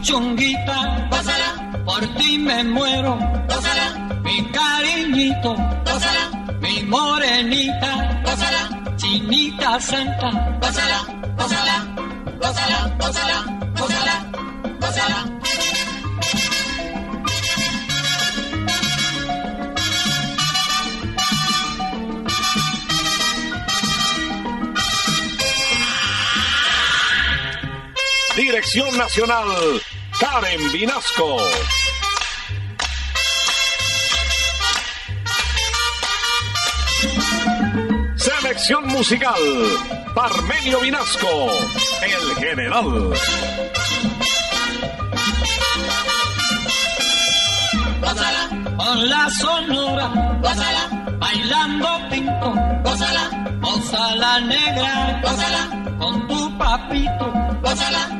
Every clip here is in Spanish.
Mi puchonguita, gózala, por ti me muero, gózala, mi cariñito, gózala, mi morenita, gózala, chinita santa, gózala, gózala, gózala, gózala, gózala, gózala. Dirección Nacional, Karen Vinasco. Selección musical, Parmenio Vinasco, el general. Gózala, con la sonora, gózala, bailando pinto, gózala, gózala negra, gózala, con tu papito, gózala,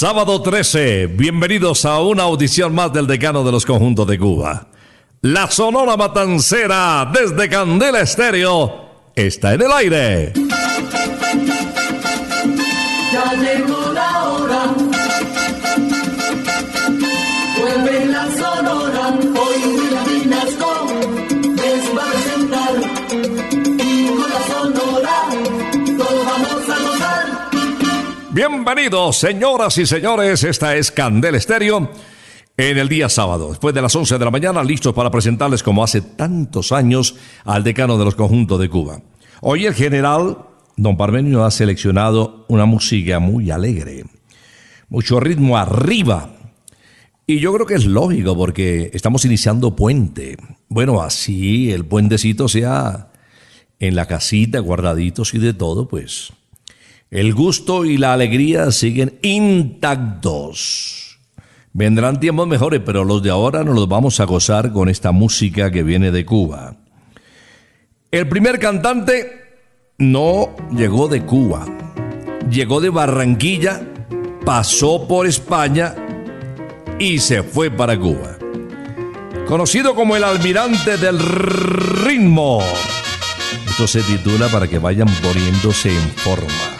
Sábado 13, bienvenidos a una audición más del decano de los conjuntos de Cuba. La Sonora Matancera desde Candela Estéreo está en el aire. Bienvenidos, señoras y señores, esta es Candela Estéreo en el día sábado, después de las 11 de la mañana, listos para presentarles como hace tantos años al decano de los conjuntos de Cuba. Hoy el general Don Parmenio ha seleccionado una música muy alegre, mucho ritmo arriba. Y yo creo que es lógico porque estamos iniciando puente. Bueno, así el puentecito sea en la casita, guardaditos y de todo, pues el gusto y la alegría siguen intactos. Vendrán tiempos mejores, pero los de ahora nos los vamos a gozar con esta música que viene de Cuba. El primer cantante no llegó de Cuba, llegó de Barranquilla, pasó por España y se fue para Cuba. Conocido como el almirante del ritmo. Esto se titula para que vayan poniéndose en forma.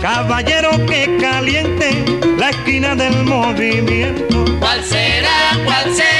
Caballero que caliente la esquina del movimiento. ¿Cuál será, cuál será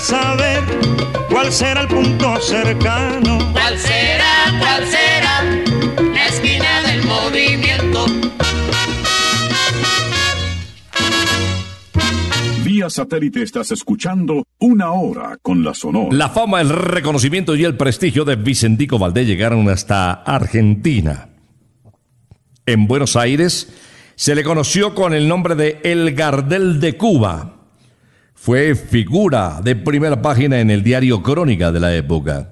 saber cuál será el punto cercano. ¿Cuál será, cuál será la esquina del movimiento? Vía satélite estás escuchando Una Hora con la Sonora. La fama, el reconocimiento y el prestigio de Vicentico Valdés llegaron hasta Argentina. En Buenos Aires se le conoció con el nombre de El Gardel de Cuba. Fue figura de primera página en el diario Crónica de la época.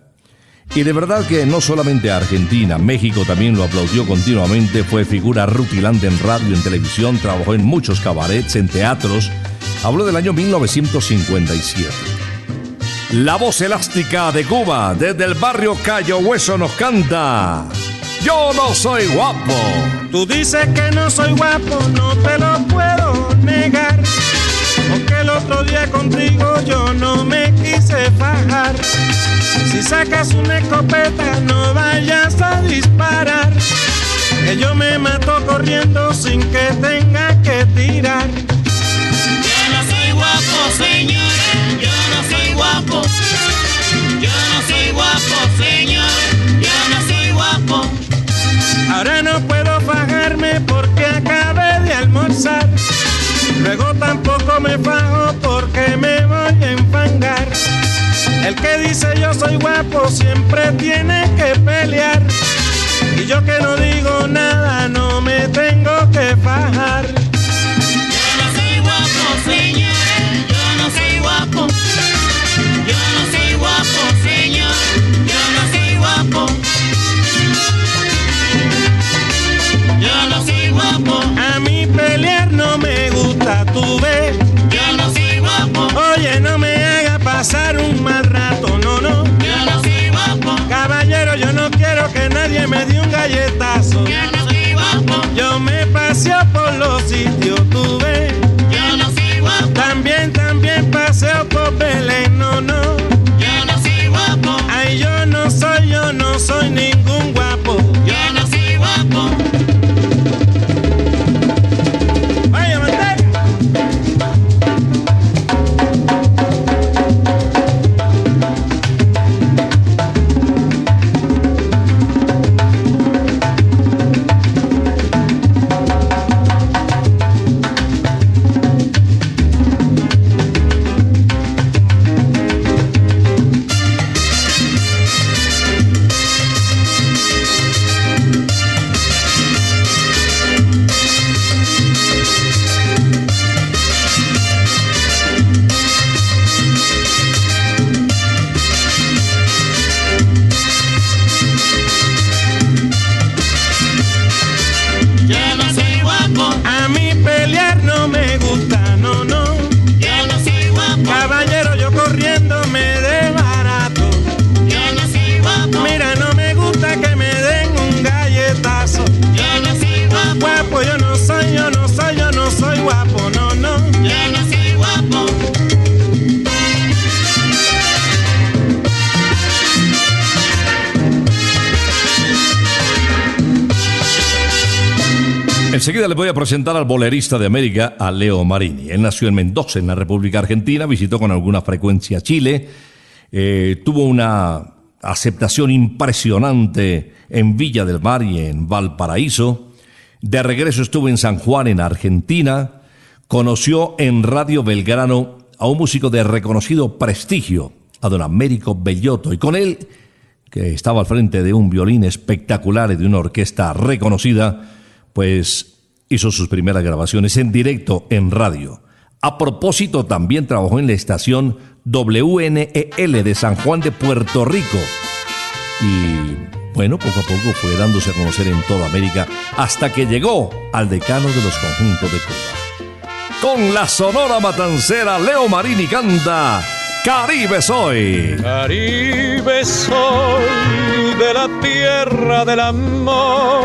Y de verdad que no solamente Argentina, México también lo aplaudió continuamente, fue figura rutilante en radio, en televisión, trabajó en muchos cabarets, en teatros. Habló del año 1957. La voz elástica de Cuba, desde el barrio Cayo Hueso nos canta. Yo no soy guapo. Tú dices que no soy guapo, no te lo puedo negar. Otro día contigo yo no me quise fajar. Si sacas una escopeta, no vayas a disparar. Que yo me mato corriendo sin que tenga que tirar. Yo no soy guapo, señora, yo no soy guapo. Yo no soy guapo, señor, yo no soy guapo. Ahora no puedo fajarme porque acabé de almorzar. Luego tampoco me fajo porque me voy a enfangar. El que dice yo soy guapo siempre tiene que pelear. Y yo que no digo nada no me tengo que fajar. Nadie me dé un galletazo. yo no guapo, Yo me paseo por los sitios, tú ves. yo no soy guapo, También, también paseo por Belén, no, no. Presentar al bolerista de América, a Leo Marini. Él nació en Mendoza, en la República Argentina, visitó con alguna frecuencia Chile, eh, tuvo una aceptación impresionante en Villa del Mar y en Valparaíso. De regreso estuvo en San Juan, en Argentina. Conoció en Radio Belgrano a un músico de reconocido prestigio, a don Américo Bellotto, y con él, que estaba al frente de un violín espectacular y de una orquesta reconocida, pues hizo sus primeras grabaciones en directo en radio. A propósito, también trabajó en la estación WNEL de San Juan de Puerto Rico. Y bueno, poco a poco fue dándose a conocer en toda América hasta que llegó al decano de los conjuntos de Cuba. Con la sonora matancera, Leo Marini canta Caribe Soy. Caribe soy de la tierra del amor,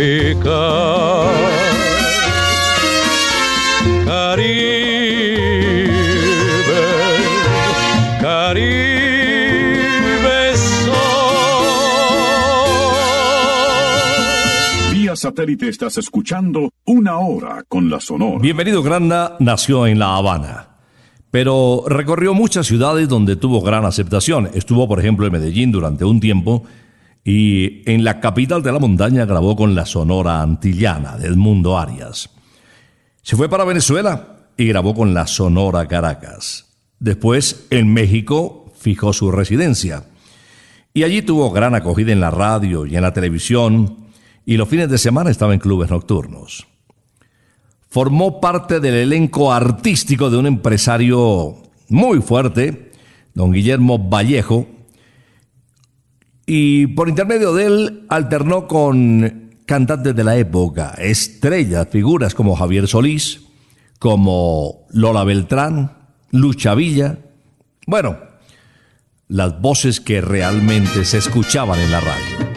Tropical. Caribe, Caribe soy. Vía satélite estás escuchando Una Hora con la Sonora. Bienvenido Granda nació en La Habana, pero recorrió muchas ciudades donde tuvo gran aceptación. Estuvo, por ejemplo, en Medellín durante un tiempo y en la capital de la montaña grabó con la Sonora Antillana de Edmundo Arias. Se fue para Venezuela y grabó con la Sonora Caracas. Después, en México, fijó su residencia. Y allí tuvo gran acogida en la radio y en la televisión, y los fines de semana estaba en clubes nocturnos. Formó parte del elenco artístico de un empresario muy fuerte, don Guillermo Vallejo, y por intermedio de él alternó con cantantes de la época, estrellas, figuras como Javier Solís, como Lola Beltrán, Lucha Villa, bueno, las voces que realmente se escuchaban en la radio.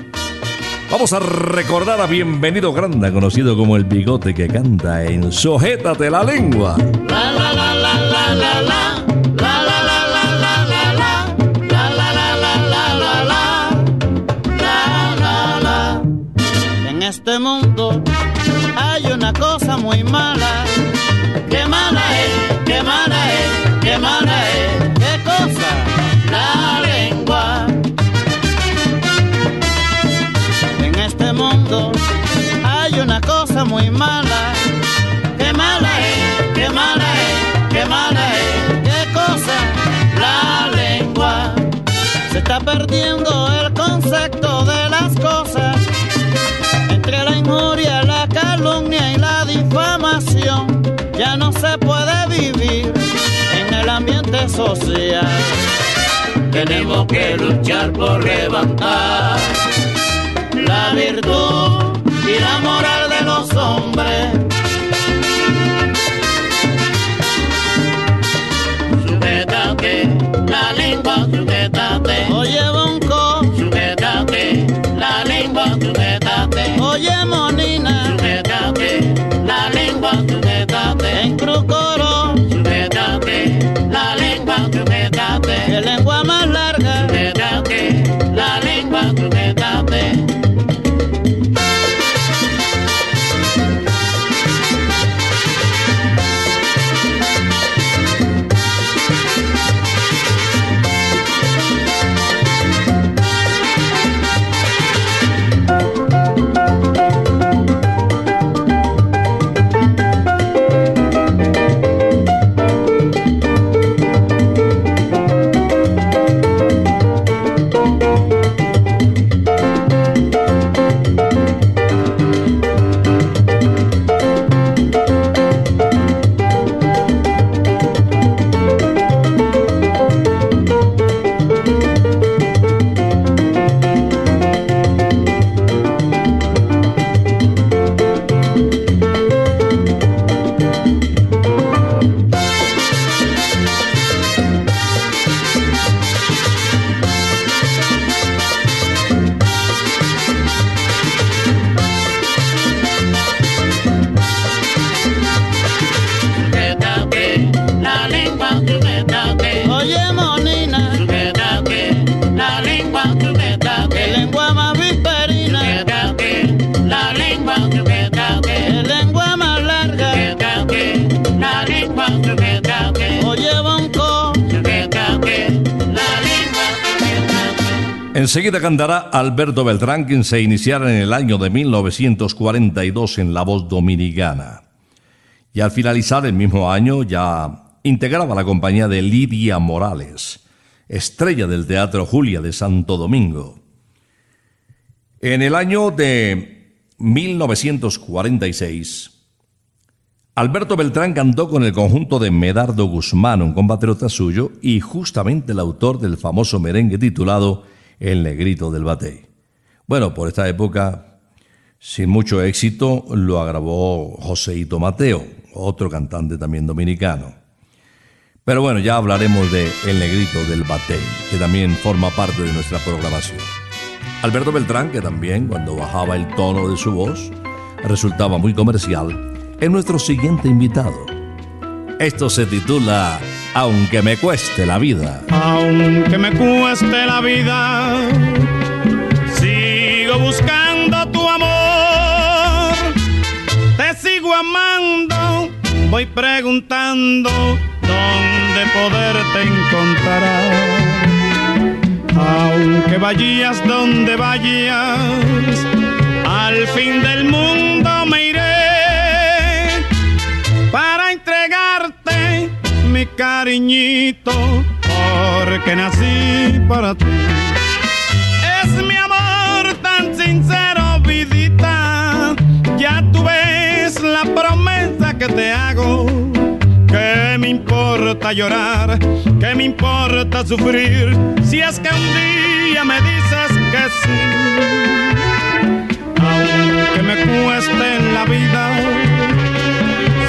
Vamos a recordar a Bienvenido Granda, conocido como el bigote que canta en Sujétate la lengua. Este mundo hay una cosa muy mala. Qué mala es, qué mala es, qué mala es. ¿Qué cosa? La lengua. En este mundo hay una cosa muy mala. Qué mala es, qué mala es, qué mala es. ¿Qué cosa? La lengua. perdiendo el concepto de las cosas. Tenemos que luchar por levantar Enseguida cantará Alberto Beltrán, quien se iniciara en el año de 1942 en la voz dominicana. Y al finalizar el mismo año ya integraba la compañía de Lidia Morales, estrella del Teatro Julia de Santo Domingo. En el año de 1946, Alberto Beltrán cantó con el conjunto de Medardo Guzmán, un compatriota suyo y justamente el autor del famoso merengue titulado El Negrito del Batey. Bueno, por esta época, sin mucho éxito, lo agravó Joseito Mateo, otro cantante también dominicano. Pero bueno, ya hablaremos de El Negrito del Batey, que también forma parte de nuestra programación. Alberto Beltrán, que también cuando bajaba el tono de su voz, resultaba muy comercial, es nuestro siguiente invitado. Esto se titula Aunque me cueste la vida. Aunque me cueste la vida, sigo buscando tu amor. Te sigo amando, voy preguntando dónde poderte encontrar. Aunque vayas donde vayas, al fin del mundo cariñito, porque nací para ti. Es mi amor tan sincero, vidita, ya tú ves la promesa que te hago. Que me importa llorar, que me importa sufrir, si es que un día me dices que sí. Aunque me cueste la vida,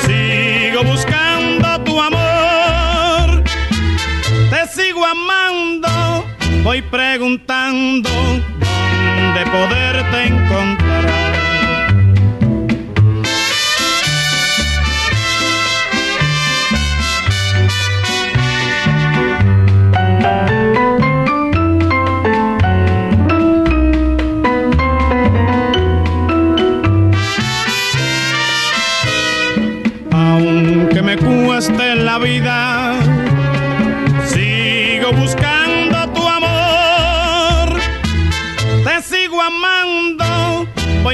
sigo buscando amando, voy preguntando dónde poderte encontrar.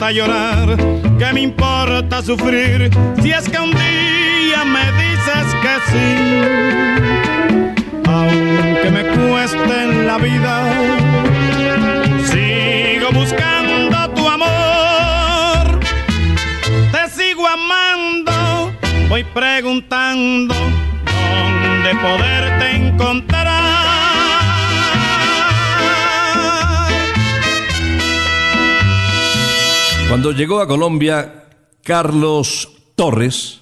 Importa llorar, que me importa sufrir, si es que un día me dices que sí. Aunque me cueste en la vida, sigo buscando tu amor. Te sigo amando, voy preguntando dónde poderte encontrar. Cuando llegó a Colombia, Carlos Torres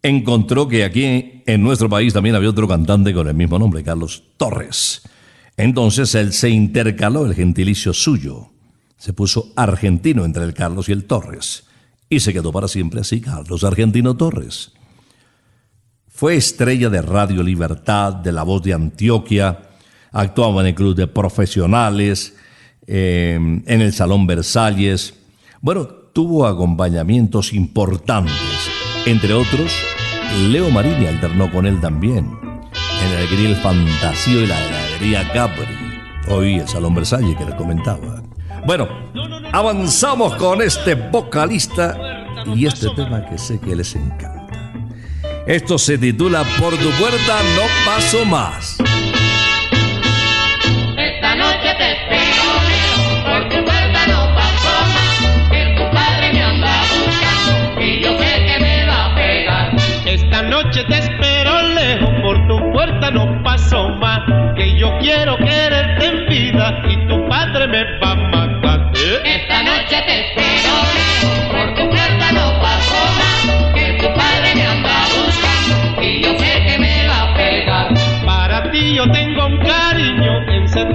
encontró que aquí en nuestro país también había otro cantante con el mismo nombre, Carlos Torres. Entonces él se intercaló el gentilicio suyo. Se puso argentino entre el Carlos y el Torres. Y se quedó para siempre así, Carlos Argentino Torres. Fue estrella de Radio Libertad, de La Voz de Antioquia, actuaba en el Club de Profesionales, eh, en el Salón Versalles. Bueno, tuvo acompañamientos importantes. Entre otros, Leo Marini alternó con él también. En el grill Fantasio y la heladería Capri. Hoy el Salón Versalles que les comentaba. Bueno, avanzamos con este vocalista y este tema que sé que les encanta. Esto se titula Por tu puerta no paso más.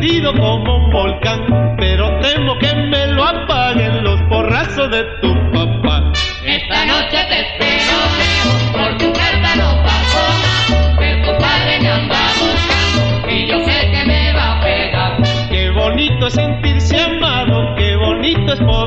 Encendido como un volcán, pero temo que me lo apaguen los porrazos de tu papá. Esta noche te espero, Leo, por tu puerta no paso más, que tu padre me anda buscando y yo sé que me va a pegar. Qué bonito es sentirse amado, qué bonito es poder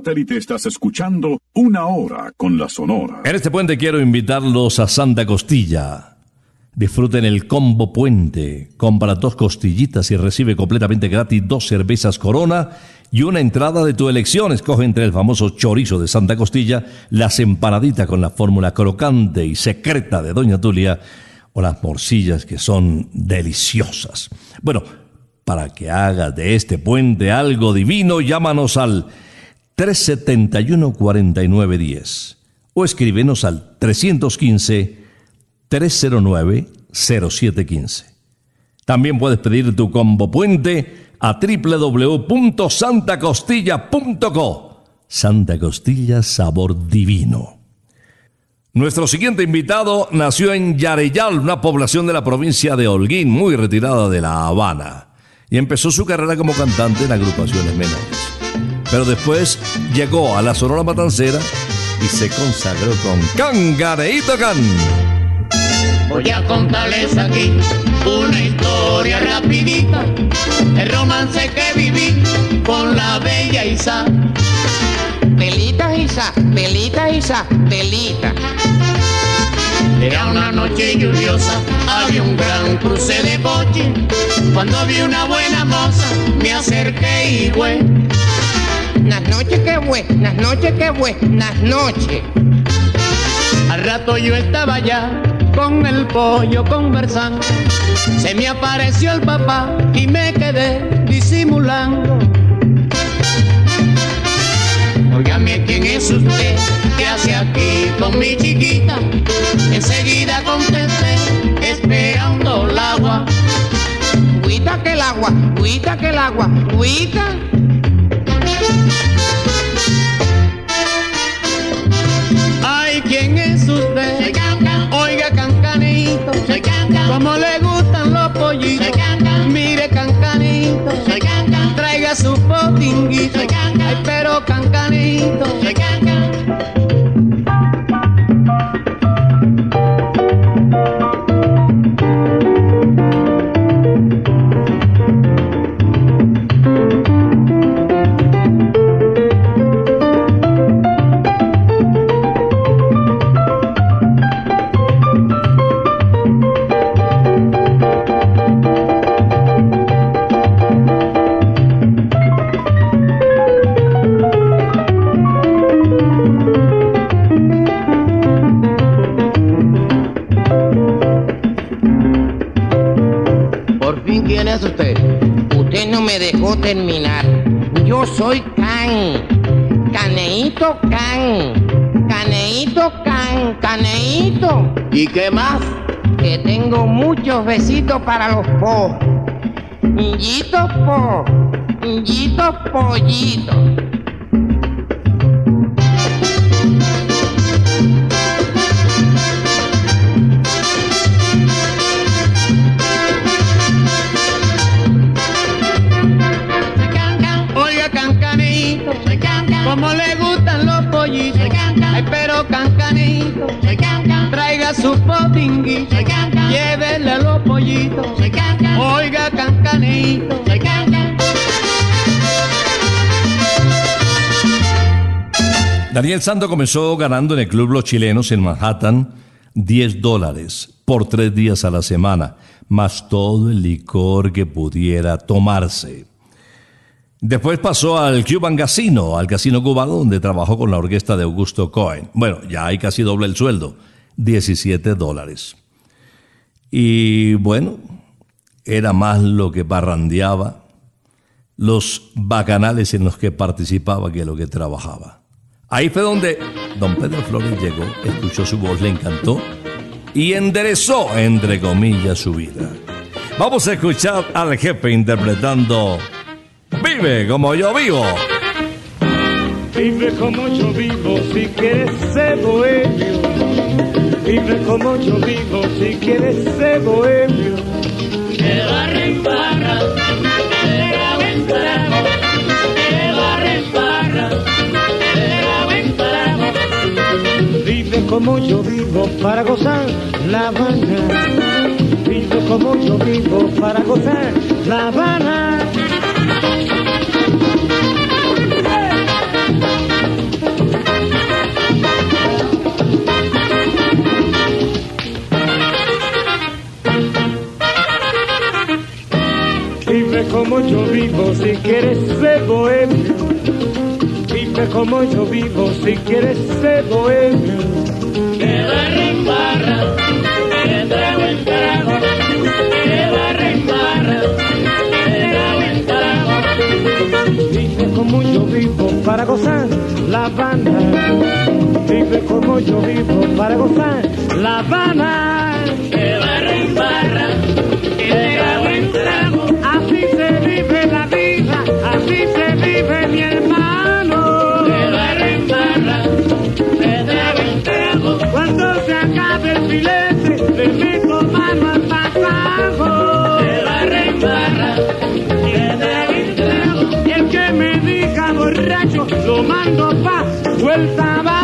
satélite estás escuchando Una Hora con la Sonora. En este puente quiero invitarlos a Santa Costilla. Disfruten el combo puente. Compra dos costillitas y recibe completamente gratis dos cervezas Corona y una entrada de tu elección. Escoge entre el famoso chorizo de Santa Costilla, las empanaditas con la fórmula crocante y secreta de Doña Tulia o las morcillas que son deliciosas. Bueno, para que hagas de este puente algo divino, llámanos al 371-4910 o escríbenos al 315-309-0715. También puedes pedir tu combo puente a www.santacostilla.co. Santa Costilla Sabor Divino. Nuestro siguiente invitado nació en Yareyal, una población de la provincia de Holguín, muy retirada de La Habana, y empezó su carrera como cantante en agrupaciones menores. Pero después llegó a la Sonora Matancera y se consagró con Cangareito Can. Voy a contarles aquí una historia rapidita, el romance que viví con la bella Isa. Telita, Isa, telita, Isa, telita. Era una noche lluviosa, había un gran cruce de coche. Cuando vi una buena moza, me acerqué y fue. Las noches que buenas noches que buenas noches. Al rato yo estaba ya con el pollo conversando. Se me apareció el papá y me quedé disimulando. Óigame, ¿quién es usted? ¿Qué hace aquí con mi chiquita? Enseguida contesté, esperando el agua. Cuita que el agua, cuita que el agua, cuita. Traiga su potinguito. Ay, pero cancanito, dejó terminar. Yo soy Can. Caneito Can. Caneito Can. Caneito. ¿y qué más? Que tengo muchos besitos para los po. Yitos po. Yitos pollitos. Su Cancan, Llévele los pollitos. Oiga, cancanito. soy Cancan. Daniel Santo comenzó ganando en el Club Los Chilenos en Manhattan 10 dólares por tres días a la semana, más todo el licor que pudiera tomarse. Después pasó al Cuban Casino, al Casino Cubano, donde trabajó con la orquesta de Augusto Cohen. Bueno, ya hay casi doble el sueldo, 17 dólares. Y bueno, era más lo que parrandeaba, los bacanales en los que participaba que lo que trabajaba. Ahí fue donde don Pedro Flores llegó, escuchó su voz, le encantó y enderezó, entre comillas, su vida. Vamos a escuchar al jefe interpretando Vive como yo vivo. Vive como yo vivo si quieres ser. Vive como yo vivo si quieres ser bohemio. Que barra en barra, que grabo en trago, que barra en barra, que grabo en trago. Vive como yo vivo para gozar La Habana. Vive como yo vivo para gozar La Habana. Como yo vivo si quieres ser bohemio. Vive como yo vivo si quieres ser bohemio. Que barra en barra, que trago en trago, que barra en barra, que trago en trago. Vive como yo vivo para gozar La Habana. Vive como yo vivo para gozar La Habana. Filete, le meto mano al pasajo. Que barra en barra, que trago en trago. Y el que me diga borracho, lo mando pa' vuelta abajo.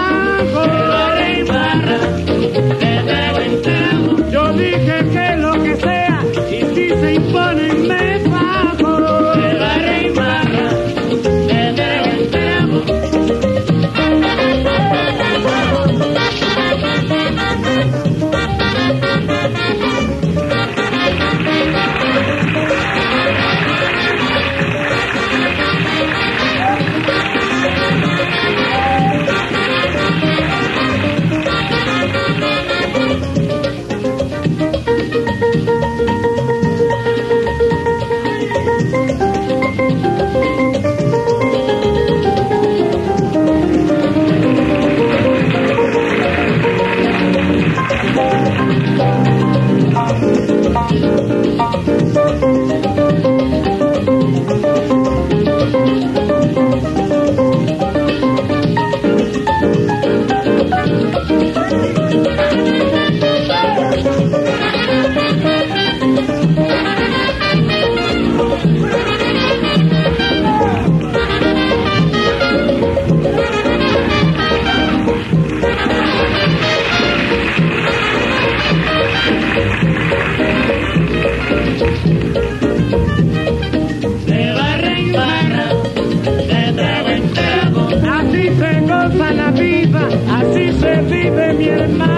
se vive mi hermano.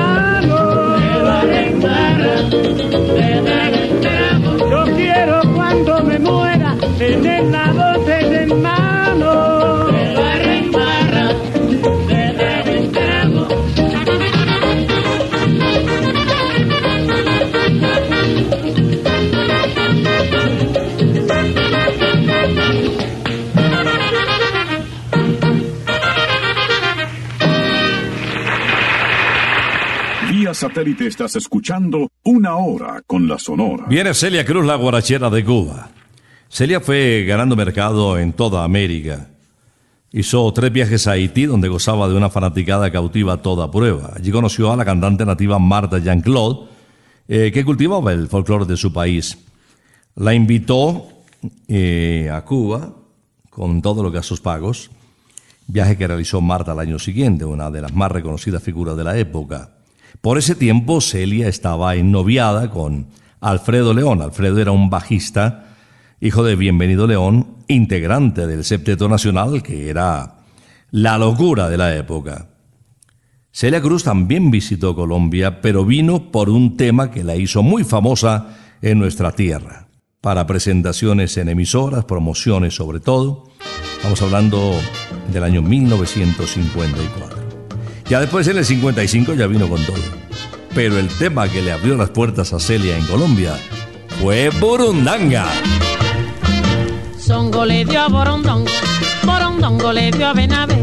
Satélite estás escuchando Una Hora con la Sonora. Viene Celia Cruz, la guarachera de Cuba. Celia fue ganando mercado en toda América. Hizo tres viajes a Haití, donde gozaba de una fanaticada cautiva a toda prueba. Allí conoció a la cantante nativa Marta Jean-Claude, eh, que cultivaba el folclore de su país. La invitó eh, a Cuba con todo lo que a sus pagos, viaje que realizó Marta al año siguiente, una de las más reconocidas figuras de la época. Por ese tiempo Celia estaba ennoviada con Alfredo León. Alfredo era un bajista, hijo de Bienvenido León, integrante del Septeto Nacional, que era la locura de la época. Celia Cruz también visitó Colombia, pero vino por un tema que la hizo muy famosa en nuestra tierra. Para presentaciones en emisoras, promociones sobre todo. Estamos hablando del año 1954. Ya después en el 55 ya vino con todo. Pero el tema que le abrió las puertas a Celia en Colombia fue Burundanga. Songo le dio a Borondongo, Borondongo le dio a Benavé.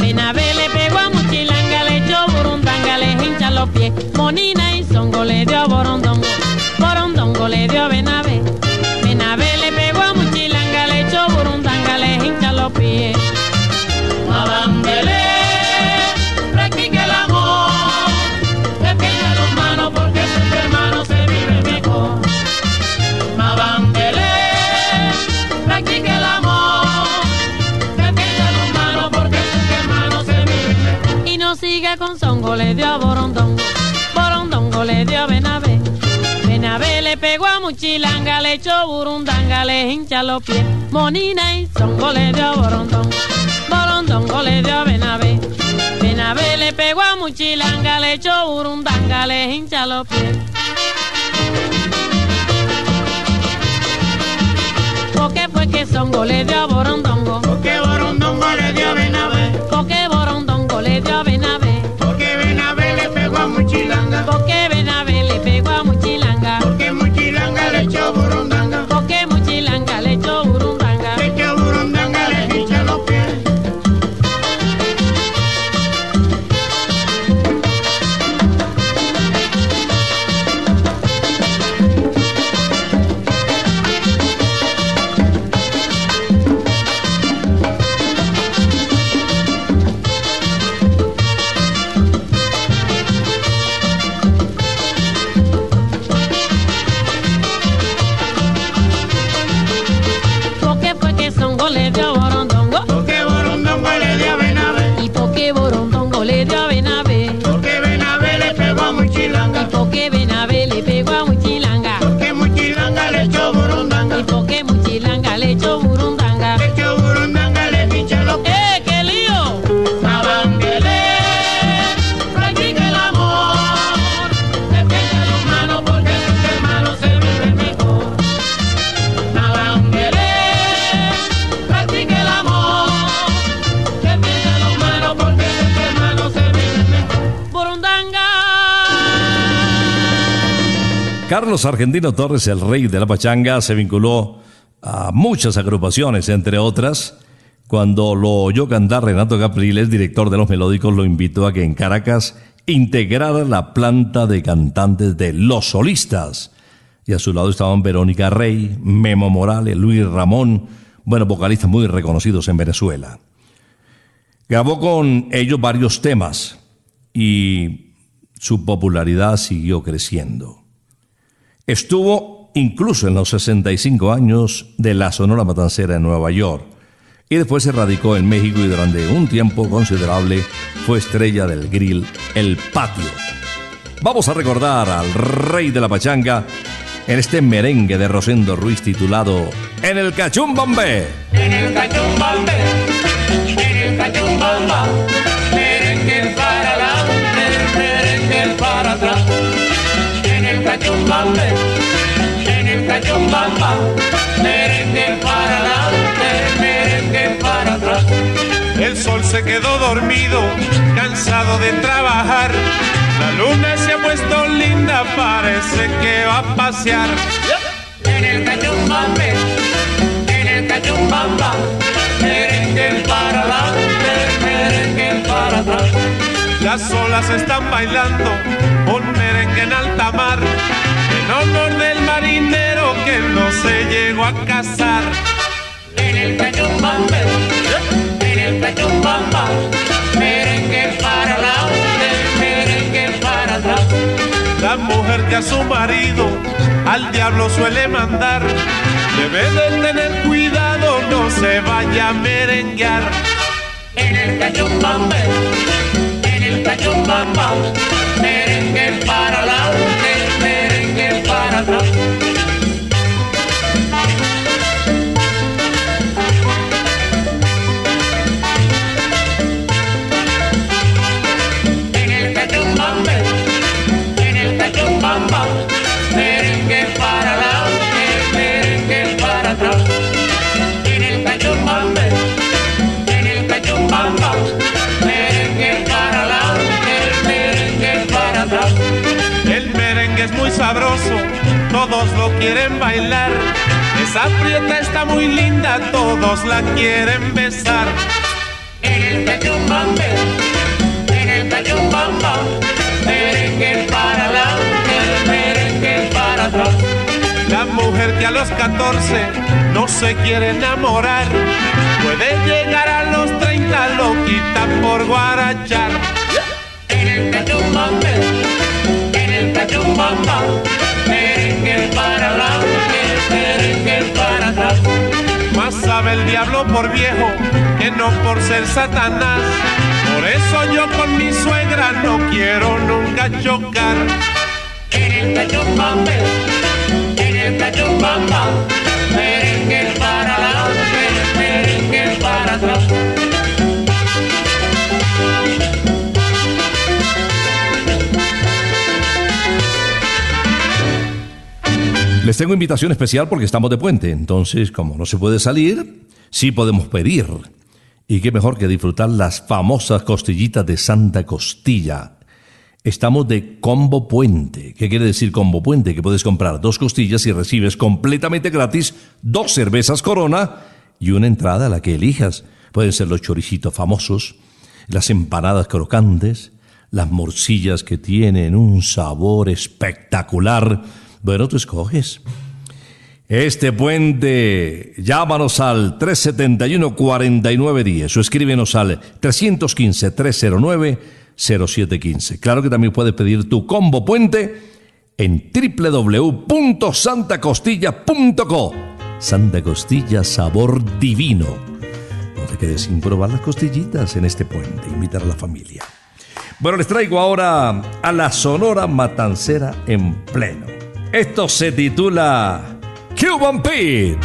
Benavé le pegó a Muchilanga, le echó Burundanga, le hincha los pies. Monina y Songo le dio a Borondongo, Borondongo le dio a Benavé. Benavé le pegó a Muchilanga, le echó Burundanga, le hincha los pies. Mabambele, pegó a Muchilanga, le echó Burundanga, le hincha los pies. Monina y Songo le dio a Borondongo, le dio Benavé. Benavé le pegó a Muchilanga, le echó Burundanga, le hincha los pies. Porque fue que Songo le dio Borondongo, Porque Borondongo le dio Benavé, porque Carlos Argentino Torres, el rey de la pachanga, se vinculó a muchas agrupaciones, entre otras. Cuando lo oyó cantar Renato Capriles, director de los melódicos, lo invitó a que en Caracas integrara la planta de cantantes de Los Solistas. Y a su lado estaban Verónica Rey, Memo Morales, Luis Ramón, bueno, vocalistas muy reconocidos en Venezuela. Grabó con ellos varios temas y su popularidad siguió creciendo. Estuvo incluso en los 65 años de la Sonora Matancera en Nueva York y después se radicó en México y durante un tiempo considerable fue estrella del grill El Patio. Vamos a recordar al rey de la pachanga en este merengue de Rosendo Ruiz titulado En el Cachumbambe. En el cachumbambe, en el cachumbamba, merengue para adelante, merengue para atrás. En el cachumbambe, en el cachumbamba, merengue para adelante, merengue para atrás. El sol se quedó dormido, cansado de trabajar. La luna se ha puesto linda, parece que va a pasear. En el cachumbambe, en el cachumbamba, merengue para adelante, merengue para atrás. Las olas están bailando un merengue en alta mar en honor del marinero que no se llegó a casar. En el cachumbambe, en el cachumbamba, merengue para la merengue para atrás. La mujer que a su marido al diablo suele mandar, debe de tener cuidado, no se vaya a merenguear. En el cachumbambe, en el cachumbamba, merengue para la merengue quieren bailar. Esa prieta está muy linda, todos la quieren besar. En el cachumbambe, en el cachumbamba, merengue para la merengue para atrás. La mujer que a los 14 no se quiere enamorar, puede llegar a los 30 loquita por guarachar. En el cachumbambe, el cachumbamba, merengue para la merengue para atrás. Más sabe el diablo por viejo que no por ser Satanás. Por eso yo con mi suegra no quiero nunca chocar. En el cachumbambe, en el cachumbamba, merengue para la merengue para atrás. Les tengo invitación especial porque estamos de puente, entonces como no se puede salir, sí podemos pedir. Y qué mejor que disfrutar las famosas costillitas de Santa Costilla. Estamos de combo puente. ¿Qué quiere decir combo puente? Que puedes comprar dos costillas y recibes completamente gratis dos cervezas Corona y una entrada a la que elijas. Pueden ser los choricitos famosos, las empanadas crocantes, las morcillas que tienen un sabor espectacular. Bueno, tú escoges. Este puente, llámanos al 371-4910 o escríbenos al 315-309-0715. Claro que también puedes pedir tu combo puente en www.santacostilla.co. Santa Costilla, sabor divino. No te quedes sin probar las costillitas en este puente. Invitar a la familia. Bueno, les traigo ahora a la Sonora Matancera en pleno. Esto se titula Cuban Pete.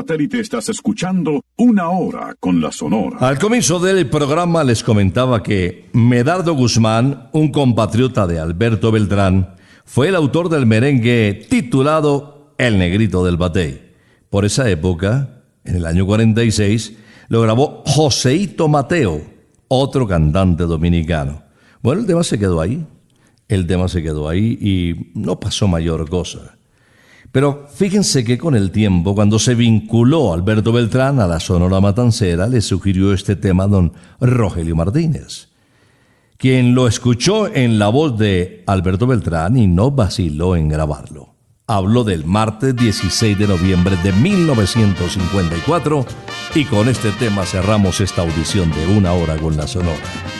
Satélite estás escuchando Una Hora con la Sonora. Al comienzo del programa les comentaba que Medardo Guzmán, un compatriota de Alberto Beltrán, fue el autor del merengue titulado El Negrito del Batey. Por esa época, en el año 46, lo grabó Joseito Mateo, otro cantante dominicano. Bueno, el tema se quedó ahí. El tema se quedó ahí y no pasó mayor cosa. Pero fíjense que con el tiempo, cuando se vinculó Alberto Beltrán a la Sonora Matancera, le sugirió este tema a don Rogelio Martínez, quien lo escuchó en la voz de Alberto Beltrán y no vaciló en grabarlo. Habló del martes 16 de noviembre de 1954 y con este tema cerramos esta audición de una hora con la Sonora.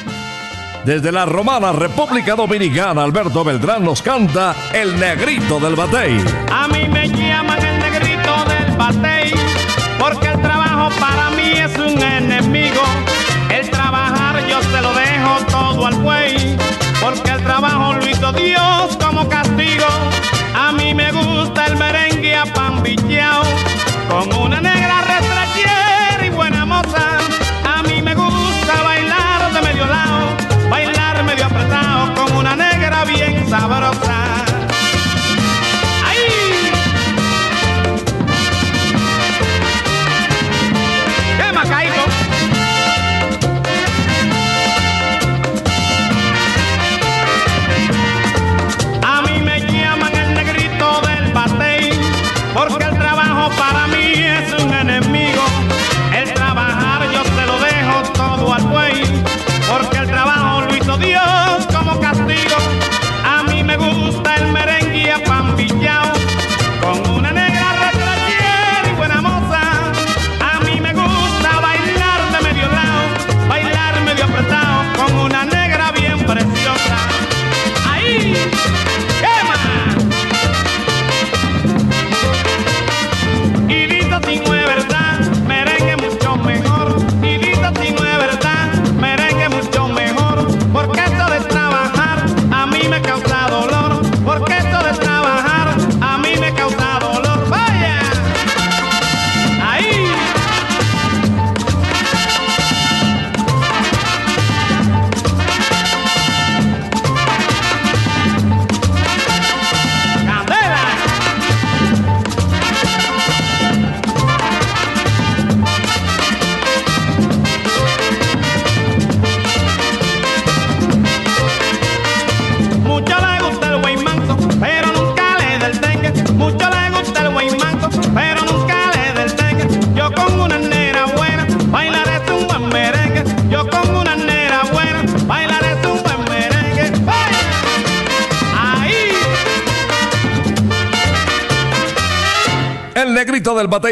Desde la romana República Dominicana, Alberto Beltrán nos canta El Negrito del Batey. A mí me llaman el negrito del batey, porque el trabajo para mí es un enemigo. El trabajar yo se lo dejo todo al buey, porque el trabajo lo hizo Dios como castigo. A mí me gusta el merengue con una negra negra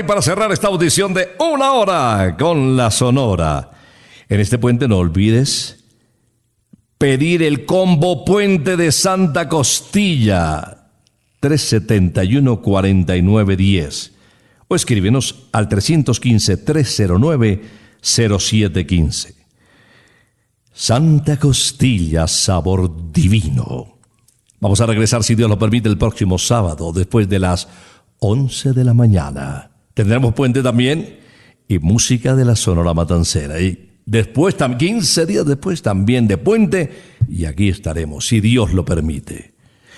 para cerrar esta audición de una hora con la Sonora. En este puente no olvides pedir el combo Puente de Santa Costilla 371 4910 o escríbenos al 315 309 0715. Santa Costilla, sabor divino. Vamos a regresar, si Dios lo permite, el próximo sábado, después de las 11 de la mañana. Tendremos puente también y música de la Sonora Matancera. Y después, tam- 15 días después, también de puente. Y aquí estaremos, si Dios lo permite.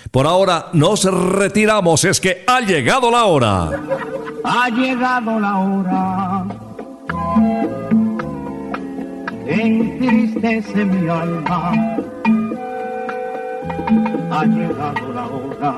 Por ahora nos retiramos, es que ha llegado la hora. Ha llegado la hora. Entristece mi alma. Ha llegado la hora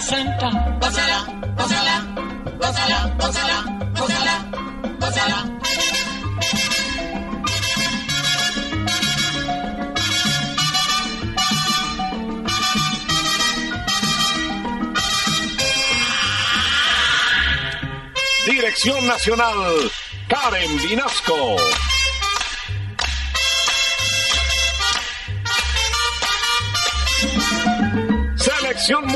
Santa, gózala, gózala, gózala, gózala, gózala, gózala. Dirección Nacional, Karen Vinasco.